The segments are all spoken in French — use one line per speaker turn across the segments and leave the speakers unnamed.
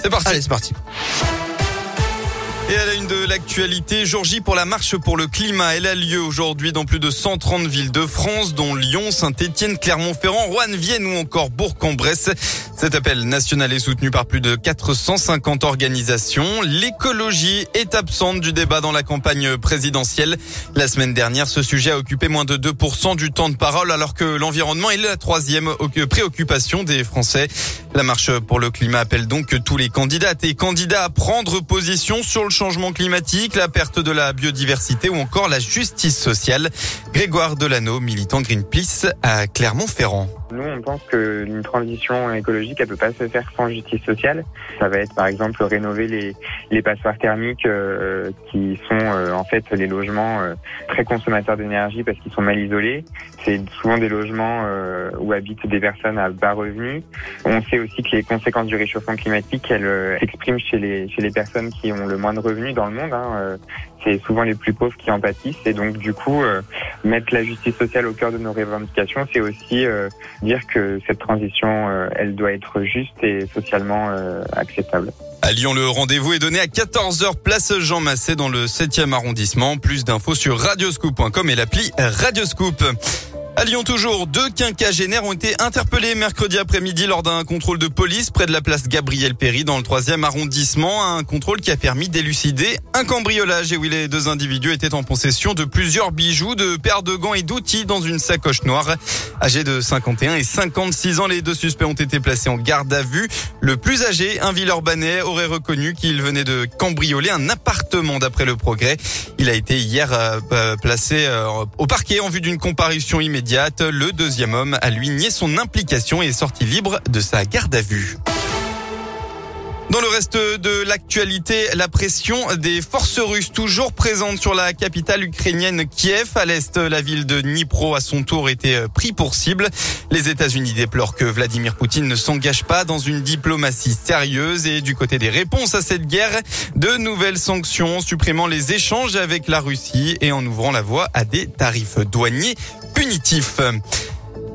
C'est parti.
Allez, c'est parti.
Et à la une de l'actualité, jour J pour la marche pour le climat. Elle a lieu aujourd'hui dans plus de 130 villes de France, dont Lyon, Saint-Étienne, Clermont-Ferrand, Rouen, Vienne ou encore Bourg-en-Bresse. Cet appel national est soutenu par plus de 450 organisations. L'écologie est absente du débat dans la campagne présidentielle. La semaine dernière, ce sujet a occupé moins de 2% du temps de parole, alors que l'environnement est la troisième préoccupation des Français. La marche pour le climat appelle donc tous les candidates et candidats à prendre position sur le changement climatique, la perte de la biodiversité ou encore la justice sociale. Grégoire Delano, militant Greenpeace à Clermont-Ferrand.
Nous, on pense qu'une transition écologique, elle peut pas se faire sans justice sociale. Ça va être, par exemple, rénover les, les passoires thermiques euh, qui sont euh, en fait les logements euh, très consommateurs d'énergie parce qu'ils sont mal isolés. C'est souvent des logements où habitent des personnes à bas revenus. On sait aussi que les conséquences du réchauffement climatique, elles s'expriment chez les chez les personnes qui ont le moins de revenus dans le monde. Hein. C'est souvent les plus pauvres qui en pâtissent. Et donc, du coup, mettre la justice sociale au cœur de nos revendications, c'est aussi dire que cette transition, euh, elle doit être juste et socialement euh, acceptable.
À Lyon, le rendez-vous est donné à 14h place Jean Massé dans le 7e arrondissement. Plus d'infos sur radioscoop.com et l'appli Radioscoop. À Lyon toujours, deux quinquagénaires ont été interpellés mercredi après-midi lors d'un contrôle de police près de la place Gabriel Péry dans le troisième arrondissement. Un contrôle qui a permis d'élucider un cambriolage et où les deux individus étaient en possession de plusieurs bijoux, de paires de gants et d'outils dans une sacoche noire. Âgés de 51 et 56 ans, les deux suspects ont été placés en garde à vue. Le plus âgé, un Villeurbanais, aurait reconnu qu'il venait de cambrioler un appartement d'après le progrès. Il a été hier euh, euh, placé euh, au parquet en vue d'une comparution immédiate le deuxième homme a lui nié son implication et est sorti libre de sa garde à vue. Dans le reste de l'actualité, la pression des forces russes toujours présentes sur la capitale ukrainienne Kiev. À l'est, la ville de Dnipro, à son tour, était pris pour cible. Les États-Unis déplorent que Vladimir Poutine ne s'engage pas dans une diplomatie sérieuse et du côté des réponses à cette guerre, de nouvelles sanctions supprimant les échanges avec la Russie et en ouvrant la voie à des tarifs douaniers punitifs.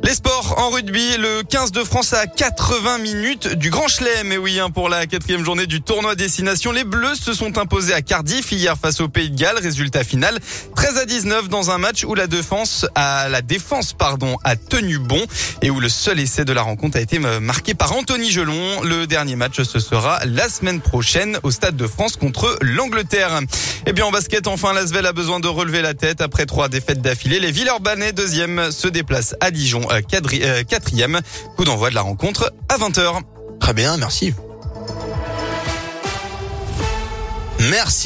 Les sports en rugby, le 15 de France à 80 minutes du Grand Chelem. Et oui, hein, pour la quatrième journée du tournoi destination, les Bleus se sont imposés à Cardiff hier face au Pays de Galles. Résultat final 13 à 19 dans un match où la défense a la défense pardon a tenu bon et où le seul essai de la rencontre a été marqué par Anthony Gelon. Le dernier match ce sera la semaine prochaine au Stade de France contre l'Angleterre. Et bien en basket, enfin, l'Asvel a besoin de relever la tête après trois défaites d'affilée. Les Villeurbanais, deuxième, se déplacent à Dijon, euh, euh, quatrième. Coup d'envoi de la rencontre à 20h.
Très bien, merci. Merci.